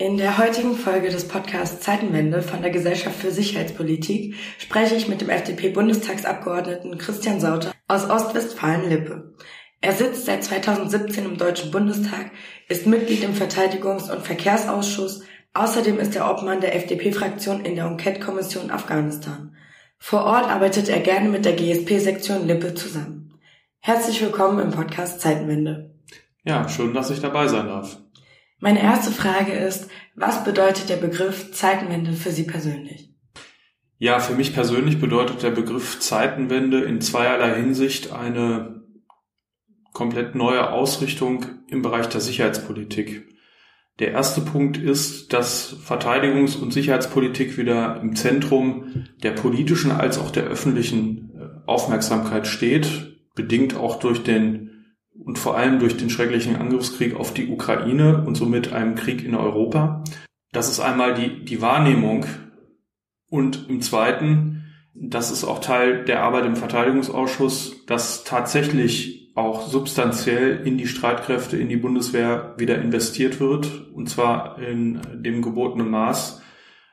In der heutigen Folge des Podcasts Zeitenwende von der Gesellschaft für Sicherheitspolitik spreche ich mit dem FDP-Bundestagsabgeordneten Christian Sauter aus Ostwestfalen-Lippe. Er sitzt seit 2017 im Deutschen Bundestag, ist Mitglied im Verteidigungs- und Verkehrsausschuss, außerdem ist er Obmann der FDP-Fraktion in der Enquete-Kommission Afghanistan. Vor Ort arbeitet er gerne mit der GSP-Sektion Lippe zusammen. Herzlich willkommen im Podcast Zeitenwende. Ja, schön, dass ich dabei sein darf. Meine erste Frage ist, was bedeutet der Begriff Zeitenwende für Sie persönlich? Ja, für mich persönlich bedeutet der Begriff Zeitenwende in zweierlei Hinsicht eine komplett neue Ausrichtung im Bereich der Sicherheitspolitik. Der erste Punkt ist, dass Verteidigungs- und Sicherheitspolitik wieder im Zentrum der politischen als auch der öffentlichen äh, Aufmerksamkeit steht, bedingt auch durch den und vor allem durch den schrecklichen Angriffskrieg auf die Ukraine und somit einem Krieg in Europa. Das ist einmal die, die Wahrnehmung und im Zweiten, das ist auch Teil der Arbeit im Verteidigungsausschuss, dass tatsächlich auch substanziell in die Streitkräfte, in die Bundeswehr wieder investiert wird, und zwar in dem gebotenen Maß.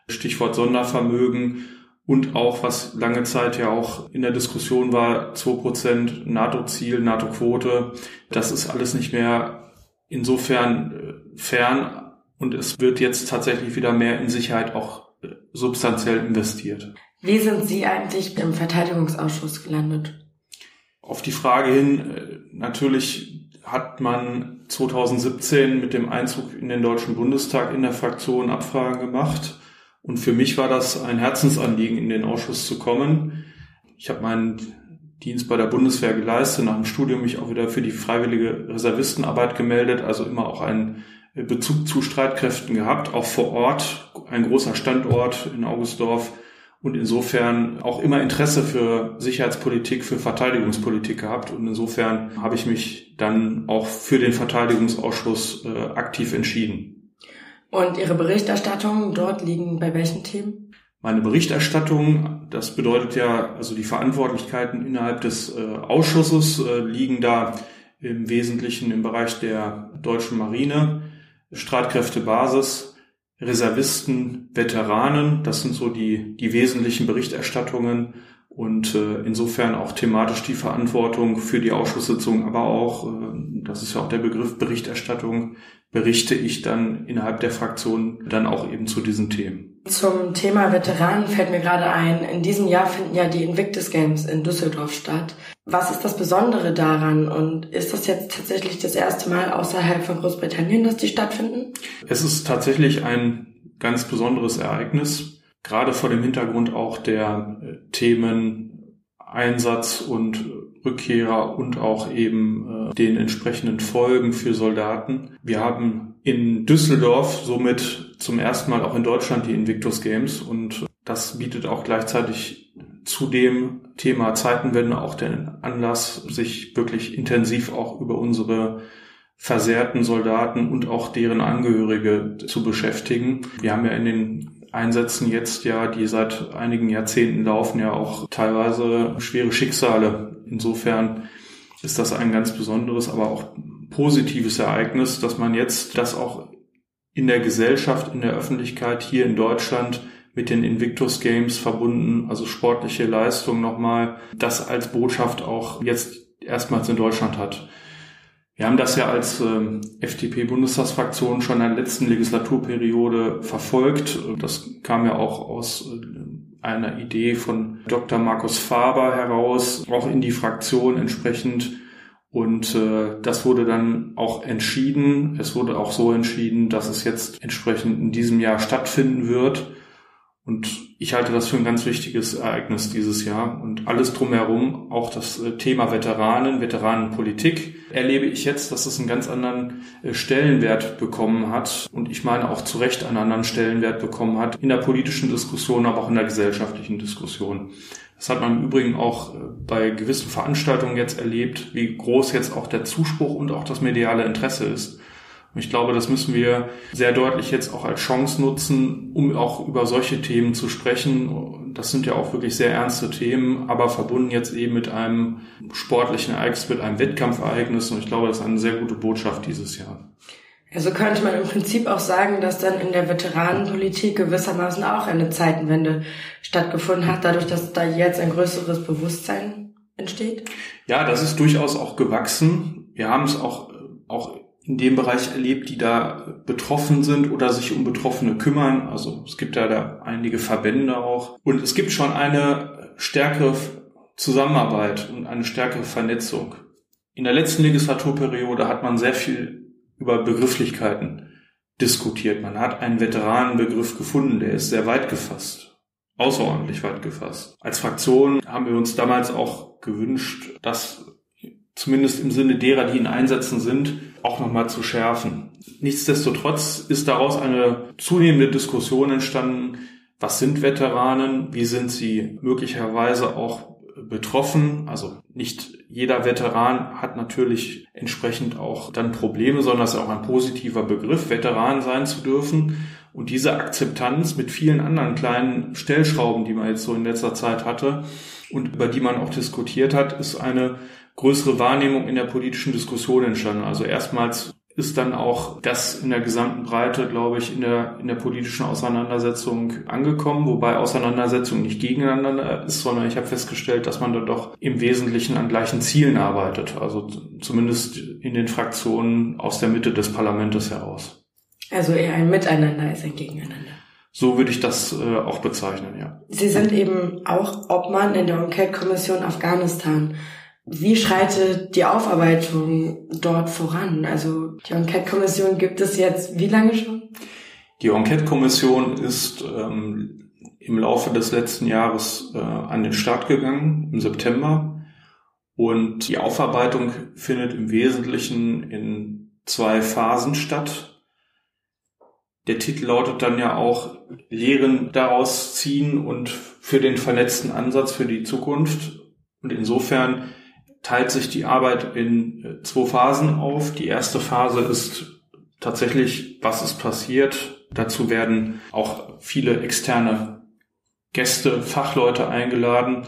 Stichwort Sondervermögen und auch, was lange Zeit ja auch in der Diskussion war, 2% NATO-Ziel, NATO-Quote, das ist alles nicht mehr insofern äh, fern und es wird jetzt tatsächlich wieder mehr in Sicherheit auch äh, substanziell investiert. Wie sind Sie eigentlich im Verteidigungsausschuss gelandet? Auf die Frage hin, äh, natürlich hat man 2017 mit dem Einzug in den Deutschen Bundestag in der Fraktion Abfragen gemacht und für mich war das ein Herzensanliegen, in den Ausschuss zu kommen. Ich habe meinen Dienst bei der Bundeswehr geleistet, nach dem Studium mich auch wieder für die freiwillige Reservistenarbeit gemeldet, also immer auch einen Bezug zu Streitkräften gehabt, auch vor Ort, ein großer Standort in Augustdorf und insofern auch immer Interesse für Sicherheitspolitik, für Verteidigungspolitik gehabt und insofern habe ich mich dann auch für den Verteidigungsausschuss äh, aktiv entschieden. Und Ihre Berichterstattungen dort liegen bei welchen Themen? Meine Berichterstattung, das bedeutet ja, also die Verantwortlichkeiten innerhalb des äh, Ausschusses äh, liegen da im Wesentlichen im Bereich der deutschen Marine, Streitkräftebasis, Reservisten, Veteranen. Das sind so die, die wesentlichen Berichterstattungen und äh, insofern auch thematisch die Verantwortung für die Ausschusssitzung, aber auch, äh, das ist ja auch der Begriff Berichterstattung, berichte ich dann innerhalb der Fraktion dann auch eben zu diesen Themen. Zum Thema Veteranen fällt mir gerade ein, in diesem Jahr finden ja die Invictus Games in Düsseldorf statt. Was ist das Besondere daran und ist das jetzt tatsächlich das erste Mal außerhalb von Großbritannien, dass die stattfinden? Es ist tatsächlich ein ganz besonderes Ereignis gerade vor dem Hintergrund auch der äh, Themen Einsatz und Rückkehrer und auch eben äh, den entsprechenden Folgen für Soldaten. Wir haben in Düsseldorf somit zum ersten Mal auch in Deutschland die Invictus Games und das bietet auch gleichzeitig zu dem Thema Zeitenwende auch den Anlass, sich wirklich intensiv auch über unsere versehrten Soldaten und auch deren Angehörige zu beschäftigen. Wir haben ja in den Einsätzen jetzt ja, die seit einigen Jahrzehnten laufen, ja auch teilweise schwere Schicksale. Insofern ist das ein ganz besonderes, aber auch positives Ereignis, dass man jetzt das auch in der Gesellschaft, in der Öffentlichkeit hier in Deutschland mit den Invictus Games verbunden, also sportliche Leistung nochmal, das als Botschaft auch jetzt erstmals in Deutschland hat. Wir haben das ja als äh, FDP-Bundestagsfraktion schon in der letzten Legislaturperiode verfolgt. Das kam ja auch aus äh, einer Idee von Dr. Markus Faber heraus, auch in die Fraktion entsprechend. Und äh, das wurde dann auch entschieden. Es wurde auch so entschieden, dass es jetzt entsprechend in diesem Jahr stattfinden wird. Und ich halte das für ein ganz wichtiges Ereignis dieses Jahr. Und alles drumherum, auch das äh, Thema Veteranen, Veteranenpolitik, erlebe ich jetzt, dass es einen ganz anderen äh, Stellenwert bekommen hat. Und ich meine auch zu Recht einen anderen Stellenwert bekommen hat in der politischen Diskussion, aber auch in der gesellschaftlichen Diskussion. Das hat man im Übrigen auch äh, bei gewissen Veranstaltungen jetzt erlebt, wie groß jetzt auch der Zuspruch und auch das mediale Interesse ist. Und ich glaube, das müssen wir sehr deutlich jetzt auch als Chance nutzen, um auch über solche Themen zu sprechen. Das sind ja auch wirklich sehr ernste Themen, aber verbunden jetzt eben mit einem sportlichen Ereignis, mit einem Wettkampfereignis. Und ich glaube, das ist eine sehr gute Botschaft dieses Jahr. Also könnte man im Prinzip auch sagen, dass dann in der Veteranenpolitik gewissermaßen auch eine Zeitenwende stattgefunden hat, dadurch, dass da jetzt ein größeres Bewusstsein entsteht? Ja, das ist durchaus auch gewachsen. Wir haben es auch, auch in dem Bereich erlebt, die da betroffen sind oder sich um Betroffene kümmern. Also es gibt ja da einige Verbände auch. Und es gibt schon eine stärkere Zusammenarbeit und eine stärkere Vernetzung. In der letzten Legislaturperiode hat man sehr viel über Begrifflichkeiten diskutiert. Man hat einen Veteranenbegriff gefunden, der ist sehr weit gefasst. Außerordentlich weit gefasst. Als Fraktion haben wir uns damals auch gewünscht, dass zumindest im Sinne derer, die in Einsätzen sind, auch nochmal zu schärfen. Nichtsdestotrotz ist daraus eine zunehmende Diskussion entstanden, was sind Veteranen, wie sind sie möglicherweise auch betroffen. Also nicht jeder Veteran hat natürlich entsprechend auch dann Probleme, sondern es ist auch ein positiver Begriff, Veteran sein zu dürfen. Und diese Akzeptanz mit vielen anderen kleinen Stellschrauben, die man jetzt so in letzter Zeit hatte und über die man auch diskutiert hat, ist eine größere Wahrnehmung in der politischen Diskussion entstanden. Also erstmals ist dann auch das in der gesamten Breite, glaube ich, in der, in der politischen Auseinandersetzung angekommen, wobei Auseinandersetzung nicht gegeneinander ist, sondern ich habe festgestellt, dass man da doch im Wesentlichen an gleichen Zielen arbeitet, also zumindest in den Fraktionen aus der Mitte des Parlaments heraus. Also eher ein Miteinander als ein Gegeneinander. So würde ich das äh, auch bezeichnen, ja. Sie sind eben auch Obmann in der Enquete-Kommission Afghanistan. Wie schreitet die Aufarbeitung dort voran? Also die Enquete-Kommission gibt es jetzt wie lange schon? Die Enquete-Kommission ist ähm, im Laufe des letzten Jahres äh, an den Start gegangen, im September. Und die Aufarbeitung findet im Wesentlichen in zwei Phasen statt. Der Titel lautet dann ja auch Lehren daraus ziehen und für den vernetzten Ansatz für die Zukunft. Und insofern teilt sich die Arbeit in äh, zwei Phasen auf. Die erste Phase ist tatsächlich, was ist passiert. Dazu werden auch viele externe Gäste, Fachleute eingeladen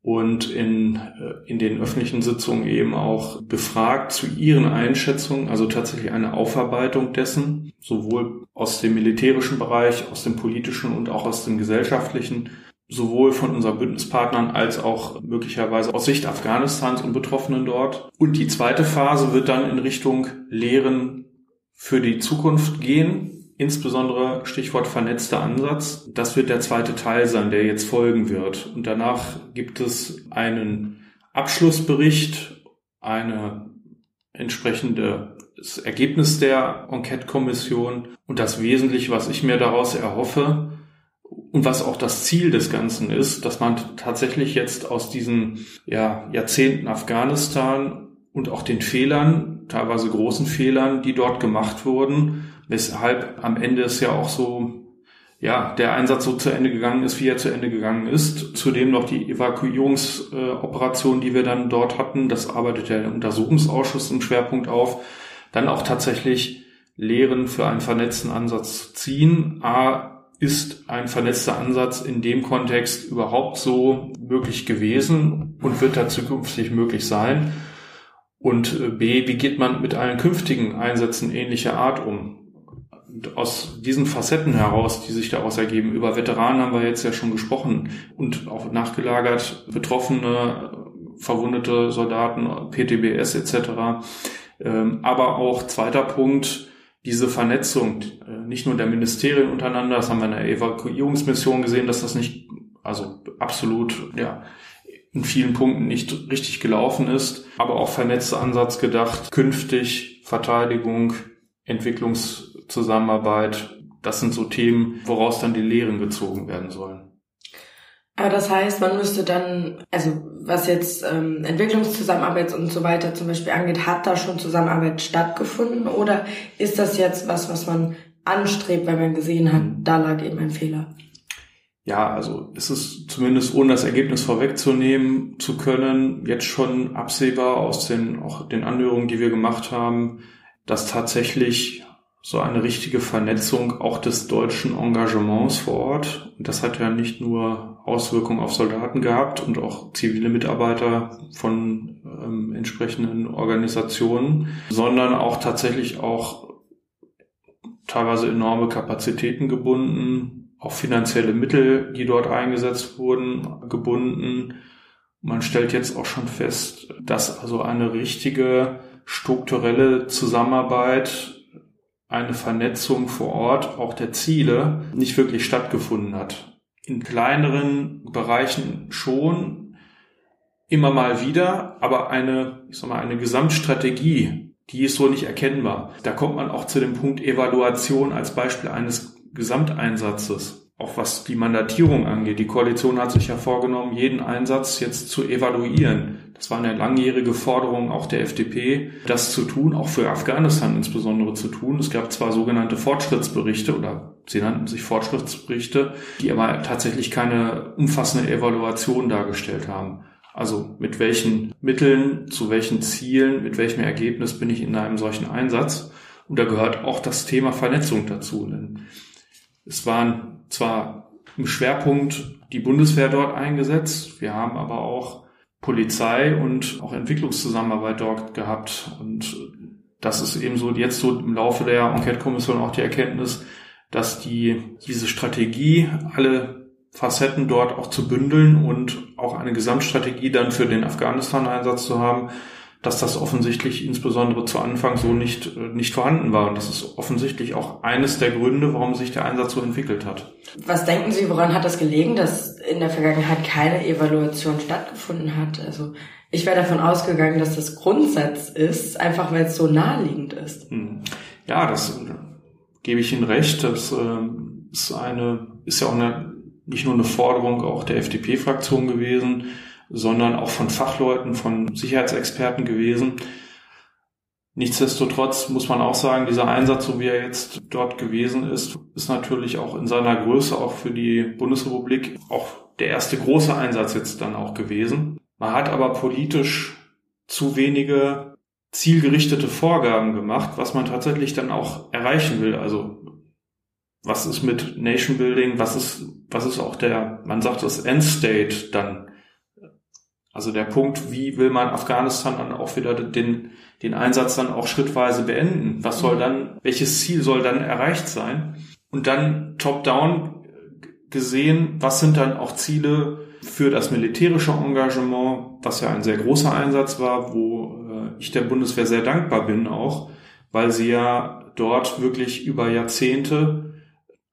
und in, äh, in den öffentlichen Sitzungen eben auch befragt zu ihren Einschätzungen, also tatsächlich eine Aufarbeitung dessen, sowohl aus dem militärischen Bereich, aus dem politischen und auch aus dem gesellschaftlichen sowohl von unseren Bündnispartnern als auch möglicherweise aus Sicht Afghanistans und Betroffenen dort. Und die zweite Phase wird dann in Richtung Lehren für die Zukunft gehen, insbesondere Stichwort vernetzter Ansatz. Das wird der zweite Teil sein, der jetzt folgen wird. Und danach gibt es einen Abschlussbericht, eine entsprechende das Ergebnis der Enquete-Kommission und das Wesentliche, was ich mir daraus erhoffe, und was auch das Ziel des Ganzen ist, dass man tatsächlich jetzt aus diesen ja, Jahrzehnten Afghanistan und auch den Fehlern, teilweise großen Fehlern, die dort gemacht wurden, weshalb am Ende es ja auch so ja, der Einsatz so zu Ende gegangen ist, wie er zu Ende gegangen ist. Zudem noch die Evakuierungsoperation, die wir dann dort hatten. Das arbeitet der Untersuchungsausschuss im Schwerpunkt auf. Dann auch tatsächlich Lehren für einen vernetzten Ansatz ziehen. A, ist ein vernetzter Ansatz in dem Kontext überhaupt so möglich gewesen und wird da zukünftig möglich sein? Und äh, B, wie geht man mit allen künftigen Einsätzen ähnlicher Art um? Und aus diesen Facetten heraus, die sich daraus ergeben, über Veteranen haben wir jetzt ja schon gesprochen und auch nachgelagert, Betroffene, verwundete Soldaten, PTBS etc. Ähm, aber auch zweiter Punkt, diese Vernetzung, äh, nicht nur der Ministerien untereinander, das haben wir in der Evakuierungsmission gesehen, dass das nicht, also absolut, ja, in vielen Punkten nicht richtig gelaufen ist, aber auch vernetzter Ansatz gedacht, künftig Verteidigung, Entwicklungszusammenarbeit, das sind so Themen, woraus dann die Lehren gezogen werden sollen. Aber das heißt, man müsste dann, also was jetzt ähm, Entwicklungszusammenarbeit und so weiter zum Beispiel angeht, hat da schon Zusammenarbeit stattgefunden oder ist das jetzt was, was man anstrebt, weil man gesehen hat, da lag eben ein Fehler? Ja, also ist es zumindest ohne das Ergebnis vorwegzunehmen zu können, jetzt schon absehbar aus den auch den Anhörungen, die wir gemacht haben, dass tatsächlich so eine richtige Vernetzung auch des deutschen Engagements vor Ort. Das hat ja nicht nur Auswirkungen auf Soldaten gehabt und auch zivile Mitarbeiter von ähm, entsprechenden Organisationen, sondern auch tatsächlich auch teilweise enorme Kapazitäten gebunden, auch finanzielle Mittel, die dort eingesetzt wurden, gebunden. Man stellt jetzt auch schon fest, dass also eine richtige strukturelle Zusammenarbeit, eine Vernetzung vor Ort auch der Ziele nicht wirklich stattgefunden hat. In kleineren Bereichen schon, immer mal wieder, aber eine, ich sag mal, eine Gesamtstrategie, die ist so nicht erkennbar. Da kommt man auch zu dem Punkt Evaluation als Beispiel eines Gesamteinsatzes auch was die Mandatierung angeht. Die Koalition hat sich ja vorgenommen, jeden Einsatz jetzt zu evaluieren. Das war eine langjährige Forderung auch der FDP, das zu tun, auch für Afghanistan insbesondere zu tun. Es gab zwar sogenannte Fortschrittsberichte oder sie nannten sich Fortschrittsberichte, die aber tatsächlich keine umfassende Evaluation dargestellt haben. Also mit welchen Mitteln, zu welchen Zielen, mit welchem Ergebnis bin ich in einem solchen Einsatz? Und da gehört auch das Thema Vernetzung dazu. Denn es waren zwar im Schwerpunkt die Bundeswehr dort eingesetzt, wir haben aber auch Polizei und auch Entwicklungszusammenarbeit dort gehabt. Und das ist eben so jetzt so im Laufe der Enquete-Kommission auch die Erkenntnis, dass die, diese Strategie, alle Facetten dort auch zu bündeln und auch eine Gesamtstrategie dann für den Afghanistan-Einsatz zu haben, dass das offensichtlich insbesondere zu Anfang so nicht, äh, nicht vorhanden war. Und das ist offensichtlich auch eines der Gründe, warum sich der Einsatz so entwickelt hat. Was denken Sie, woran hat das gelegen, dass in der Vergangenheit keine Evaluation stattgefunden hat? Also ich wäre davon ausgegangen, dass das Grundsatz ist, einfach weil es so naheliegend ist. Hm. Ja, das äh, gebe ich Ihnen recht. Das äh, ist eine, ist ja auch eine, nicht nur eine Forderung auch der FDP-Fraktion gewesen, sondern auch von Fachleuten, von Sicherheitsexperten gewesen. Nichtsdestotrotz muss man auch sagen, dieser Einsatz, so wie er jetzt dort gewesen ist, ist natürlich auch in seiner Größe auch für die Bundesrepublik auch der erste große Einsatz jetzt dann auch gewesen. Man hat aber politisch zu wenige zielgerichtete Vorgaben gemacht, was man tatsächlich dann auch erreichen will. Also was ist mit Nation Building, was ist, was ist auch der, man sagt das Endstate dann also der Punkt, wie will man Afghanistan dann auch wieder den, den Einsatz dann auch schrittweise beenden? Was soll mhm. dann, welches Ziel soll dann erreicht sein? Und dann top-down gesehen, was sind dann auch Ziele für das militärische Engagement, was ja ein sehr großer Einsatz war, wo äh, ich der Bundeswehr sehr dankbar bin auch, weil sie ja dort wirklich über Jahrzehnte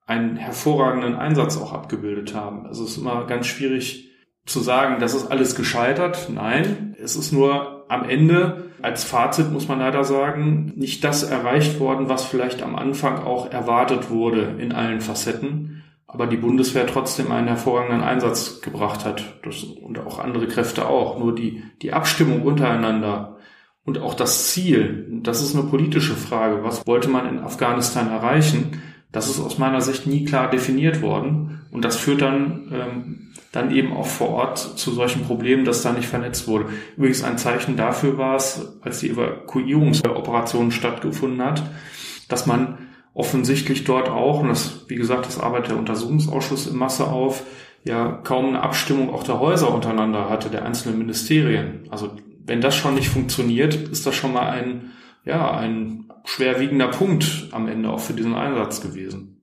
einen hervorragenden Einsatz auch abgebildet haben. Also es ist immer ganz schwierig, zu sagen, das ist alles gescheitert. Nein, es ist nur am Ende als Fazit muss man leider sagen, nicht das erreicht worden, was vielleicht am Anfang auch erwartet wurde in allen Facetten, aber die Bundeswehr trotzdem einen hervorragenden Einsatz gebracht hat das, und auch andere Kräfte auch. Nur die, die Abstimmung untereinander und auch das Ziel, das ist eine politische Frage. Was wollte man in Afghanistan erreichen? Das ist aus meiner Sicht nie klar definiert worden und das führt dann ähm, dann eben auch vor Ort zu solchen Problemen, dass da nicht vernetzt wurde. Übrigens ein Zeichen dafür war es, als die Evakuierungsoperation stattgefunden hat, dass man offensichtlich dort auch, und das, wie gesagt, das arbeitet der Untersuchungsausschuss in Masse auf, ja kaum eine Abstimmung auch der Häuser untereinander hatte, der einzelnen Ministerien. Also wenn das schon nicht funktioniert, ist das schon mal ein, ja, ein schwerwiegender Punkt am Ende auch für diesen Einsatz gewesen.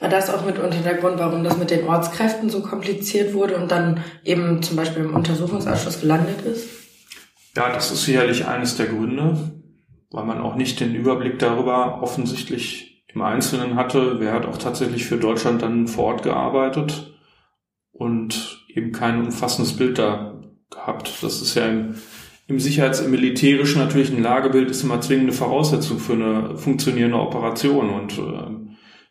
War das auch mitunter der Grund, warum das mit den Ortskräften so kompliziert wurde und dann eben zum Beispiel im Untersuchungsausschuss gelandet ist? Ja, das ist sicherlich eines der Gründe, weil man auch nicht den Überblick darüber offensichtlich im Einzelnen hatte. Wer hat auch tatsächlich für Deutschland dann vor Ort gearbeitet und eben kein umfassendes Bild da gehabt. Das ist ja im, im Sicherheits-, im Militärischen natürlich ein Lagebild ist immer zwingende Voraussetzung für eine funktionierende Operation und äh,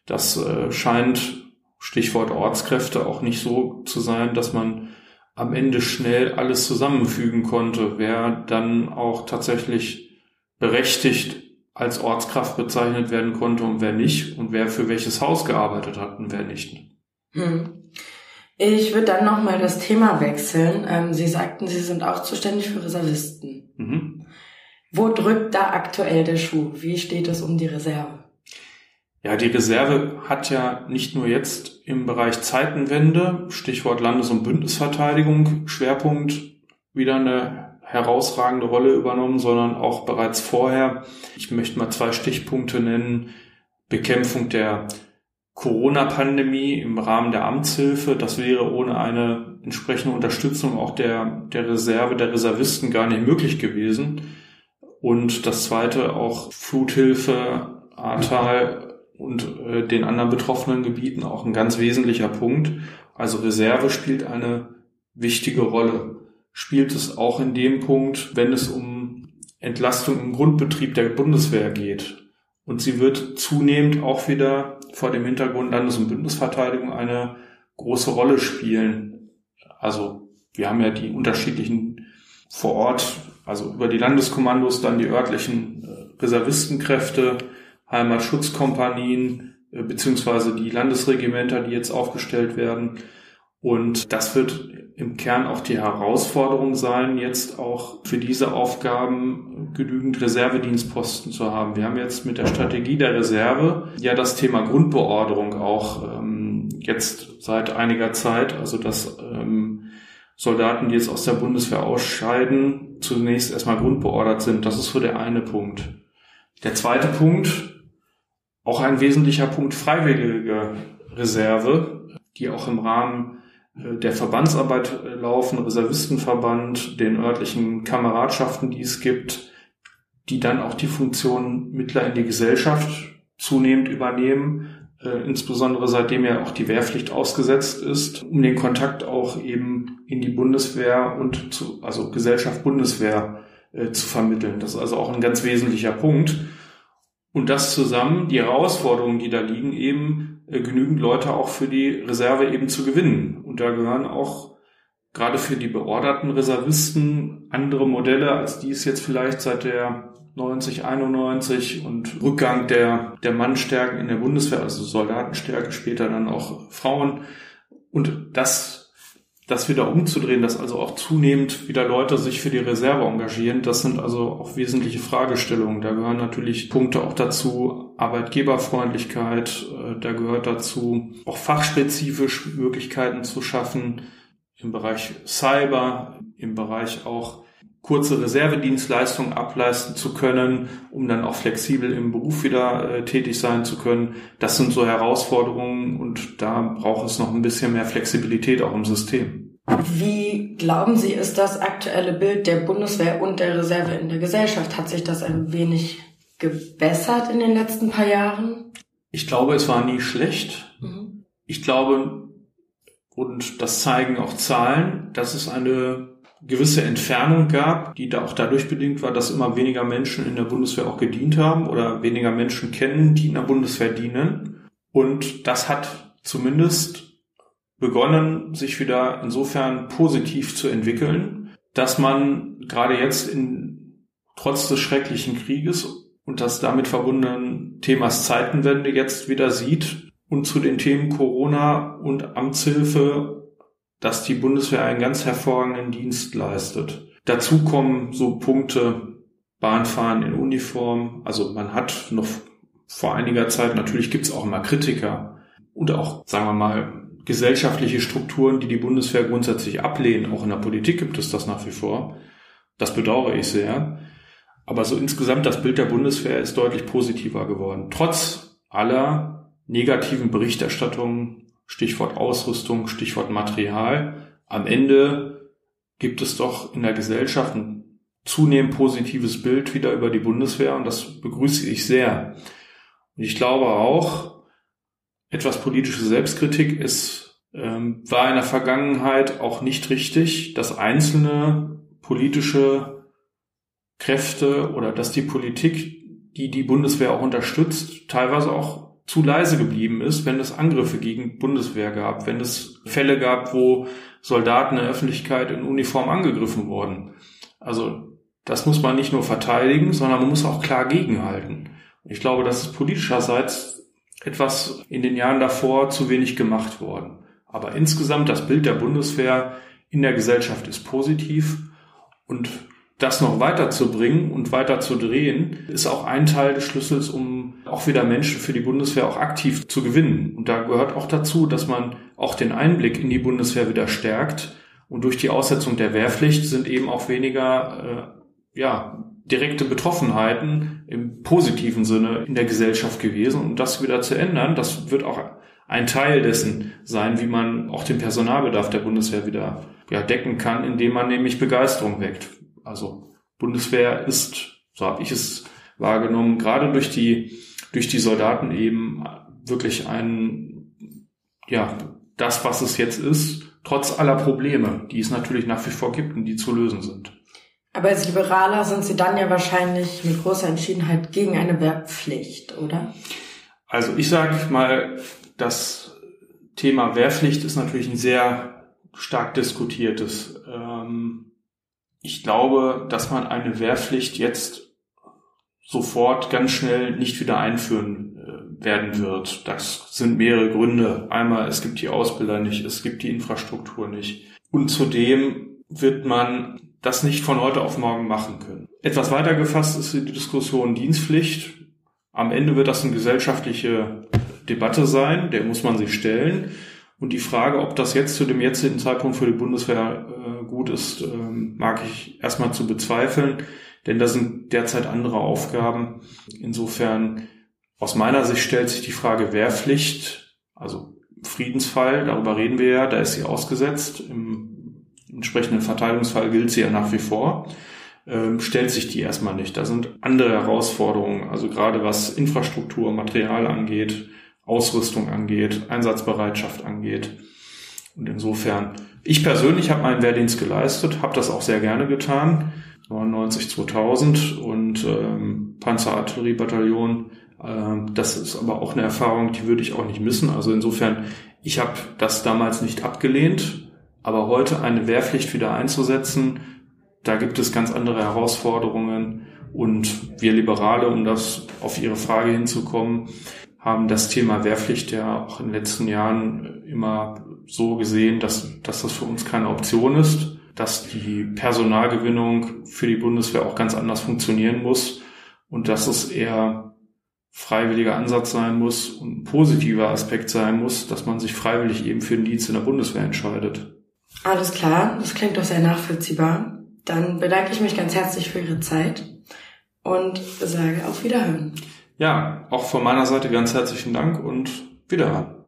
das äh, scheint, Stichwort Ortskräfte, auch nicht so zu sein, dass man am Ende schnell alles zusammenfügen konnte, wer dann auch tatsächlich berechtigt als Ortskraft bezeichnet werden konnte und wer nicht und wer für welches Haus gearbeitet hat und wer nicht. Hm. Ich würde dann nochmal das Thema wechseln. Ähm, Sie sagten, Sie sind auch zuständig für Reservisten. Mhm. Wo drückt da aktuell der Schuh? Wie steht es um die Reserve? Ja, die Reserve hat ja nicht nur jetzt im Bereich Zeitenwende, Stichwort Landes- und Bündnisverteidigung, Schwerpunkt wieder eine herausragende Rolle übernommen, sondern auch bereits vorher. Ich möchte mal zwei Stichpunkte nennen. Bekämpfung der Corona-Pandemie im Rahmen der Amtshilfe. Das wäre ohne eine entsprechende Unterstützung auch der, der Reserve, der Reservisten gar nicht möglich gewesen. Und das zweite auch Fluthilfe, Ahrtal und äh, den anderen betroffenen Gebieten auch ein ganz wesentlicher Punkt. Also Reserve spielt eine wichtige Rolle. Spielt es auch in dem Punkt, wenn es um Entlastung im Grundbetrieb der Bundeswehr geht. Und sie wird zunehmend auch wieder vor dem Hintergrund Landes- und Bündnisverteidigung eine große Rolle spielen. Also wir haben ja die unterschiedlichen vor Ort, also über die Landeskommandos dann die örtlichen äh, Reservistenkräfte, Heimatschutzkompanien, äh, beziehungsweise die Landesregimenter, die jetzt aufgestellt werden. Und das wird im Kern auch die Herausforderung sein, jetzt auch für diese Aufgaben genügend Reservedienstposten zu haben. Wir haben jetzt mit der Strategie der Reserve ja das Thema Grundbeorderung auch ähm, jetzt seit einiger Zeit, also dass ähm, Soldaten, die jetzt aus der Bundeswehr ausscheiden, zunächst erstmal grundbeordert sind. Das ist so der eine Punkt. Der zweite Punkt, auch ein wesentlicher Punkt, freiwillige Reserve, die auch im Rahmen äh, der Verbandsarbeit äh, laufen, Reservistenverband, den örtlichen Kameradschaften, die es gibt, die dann auch die Funktion Mittler in die Gesellschaft zunehmend übernehmen, äh, insbesondere seitdem ja auch die Wehrpflicht ausgesetzt ist, um den Kontakt auch eben in die Bundeswehr und zu, also Gesellschaft Bundeswehr zu vermitteln. Das ist also auch ein ganz wesentlicher Punkt. Und das zusammen, die Herausforderungen, die da liegen, eben äh, genügend Leute auch für die Reserve eben zu gewinnen. Und da gehören auch gerade für die beorderten Reservisten andere Modelle, als die es jetzt vielleicht seit der 90, 91 und Rückgang der, der Mannstärken in der Bundeswehr, also Soldatenstärke, später dann auch Frauen. Und das das wieder umzudrehen, dass also auch zunehmend wieder Leute sich für die Reserve engagieren, das sind also auch wesentliche Fragestellungen. Da gehören natürlich Punkte auch dazu, Arbeitgeberfreundlichkeit, äh, da gehört dazu auch fachspezifisch Möglichkeiten zu schaffen im Bereich Cyber, im Bereich auch kurze Reservedienstleistungen ableisten zu können, um dann auch flexibel im Beruf wieder äh, tätig sein zu können. Das sind so Herausforderungen und da braucht es noch ein bisschen mehr Flexibilität auch im System. Wie glauben Sie, ist das aktuelle Bild der Bundeswehr und der Reserve in der Gesellschaft? Hat sich das ein wenig gebessert in den letzten paar Jahren? Ich glaube, es war nie schlecht. Mhm. Ich glaube, und das zeigen auch Zahlen, dass es eine gewisse Entfernung gab, die da auch dadurch bedingt war, dass immer weniger Menschen in der Bundeswehr auch gedient haben oder weniger Menschen kennen, die in der Bundeswehr dienen. Und das hat zumindest begonnen, sich wieder insofern positiv zu entwickeln, dass man gerade jetzt in, trotz des schrecklichen Krieges und das damit verbundenen Themas Zeitenwende jetzt wieder sieht und zu den Themen Corona und Amtshilfe dass die Bundeswehr einen ganz hervorragenden Dienst leistet. Dazu kommen so Punkte Bahnfahren in Uniform. Also man hat noch vor einiger Zeit, natürlich gibt es auch immer Kritiker und auch, sagen wir mal, gesellschaftliche Strukturen, die die Bundeswehr grundsätzlich ablehnen. Auch in der Politik gibt es das nach wie vor. Das bedauere ich sehr. Aber so insgesamt das Bild der Bundeswehr ist deutlich positiver geworden. Trotz aller negativen Berichterstattungen Stichwort Ausrüstung, Stichwort Material. Am Ende gibt es doch in der Gesellschaft ein zunehmend positives Bild wieder über die Bundeswehr und das begrüße ich sehr. Und ich glaube auch, etwas politische Selbstkritik ist, ähm, war in der Vergangenheit auch nicht richtig, dass einzelne politische Kräfte oder dass die Politik, die die Bundeswehr auch unterstützt, teilweise auch zu leise geblieben ist, wenn es Angriffe gegen Bundeswehr gab, wenn es Fälle gab, wo Soldaten in der Öffentlichkeit in Uniform angegriffen wurden. Also das muss man nicht nur verteidigen, sondern man muss auch klar gegenhalten. Ich glaube, das ist politischerseits etwas in den Jahren davor zu wenig gemacht worden. Aber insgesamt das Bild der Bundeswehr in der Gesellschaft ist positiv und das noch weiterzubringen und weiter zu drehen, ist auch ein Teil des Schlüssels, um auch wieder Menschen für die Bundeswehr auch aktiv zu gewinnen. Und da gehört auch dazu, dass man auch den Einblick in die Bundeswehr wieder stärkt. Und durch die Aussetzung der Wehrpflicht sind eben auch weniger äh, ja, direkte Betroffenheiten im positiven Sinne in der Gesellschaft gewesen. Und das wieder zu ändern, das wird auch ein Teil dessen sein, wie man auch den Personalbedarf der Bundeswehr wieder ja, decken kann, indem man nämlich Begeisterung weckt. Also Bundeswehr ist, so habe ich es wahrgenommen, gerade durch die durch die Soldaten eben wirklich ein ja das, was es jetzt ist, trotz aller Probleme, die es natürlich nach wie vor gibt und die zu lösen sind. Aber als Liberaler sind Sie dann ja wahrscheinlich mit großer Entschiedenheit gegen eine Wehrpflicht, oder? Also ich sage mal, das Thema Wehrpflicht ist natürlich ein sehr stark diskutiertes. Ähm, ich glaube, dass man eine Wehrpflicht jetzt sofort ganz schnell nicht wieder einführen äh, werden wird. Das sind mehrere Gründe. Einmal, es gibt die Ausbilder nicht, es gibt die Infrastruktur nicht. Und zudem wird man das nicht von heute auf morgen machen können. Etwas weiter gefasst ist die Diskussion Dienstpflicht. Am Ende wird das eine gesellschaftliche Debatte sein, der muss man sich stellen. Und die Frage, ob das jetzt zu dem jetzigen Zeitpunkt für die Bundeswehr äh, gut ist, ähm, mag ich erstmal zu bezweifeln, denn da sind derzeit andere Aufgaben. Insofern, aus meiner Sicht stellt sich die Frage Wehrpflicht, also Friedensfall, darüber reden wir ja, da ist sie ausgesetzt. Im entsprechenden Verteidigungsfall gilt sie ja nach wie vor. Ähm, stellt sich die erstmal nicht. Da sind andere Herausforderungen, also gerade was Infrastruktur, Material angeht, Ausrüstung angeht, Einsatzbereitschaft angeht. Und insofern, ich persönlich habe meinen Wehrdienst geleistet, habe das auch sehr gerne getan, 99 2000 und ähm, Panzerartilleriebataillon. Ähm, das ist aber auch eine Erfahrung, die würde ich auch nicht missen. Also insofern, ich habe das damals nicht abgelehnt, aber heute eine Wehrpflicht wieder einzusetzen, da gibt es ganz andere Herausforderungen. Und wir Liberale, um das auf Ihre Frage hinzukommen, haben das Thema Wehrpflicht ja auch in den letzten Jahren immer so gesehen, dass, dass das für uns keine Option ist, dass die Personalgewinnung für die Bundeswehr auch ganz anders funktionieren muss und dass es eher freiwilliger Ansatz sein muss und ein positiver Aspekt sein muss, dass man sich freiwillig eben für den Dienst in der Bundeswehr entscheidet. Alles klar, das klingt doch sehr nachvollziehbar. Dann bedanke ich mich ganz herzlich für Ihre Zeit und sage auf Wiederhören. Ja, auch von meiner Seite ganz herzlichen Dank und wiederhören.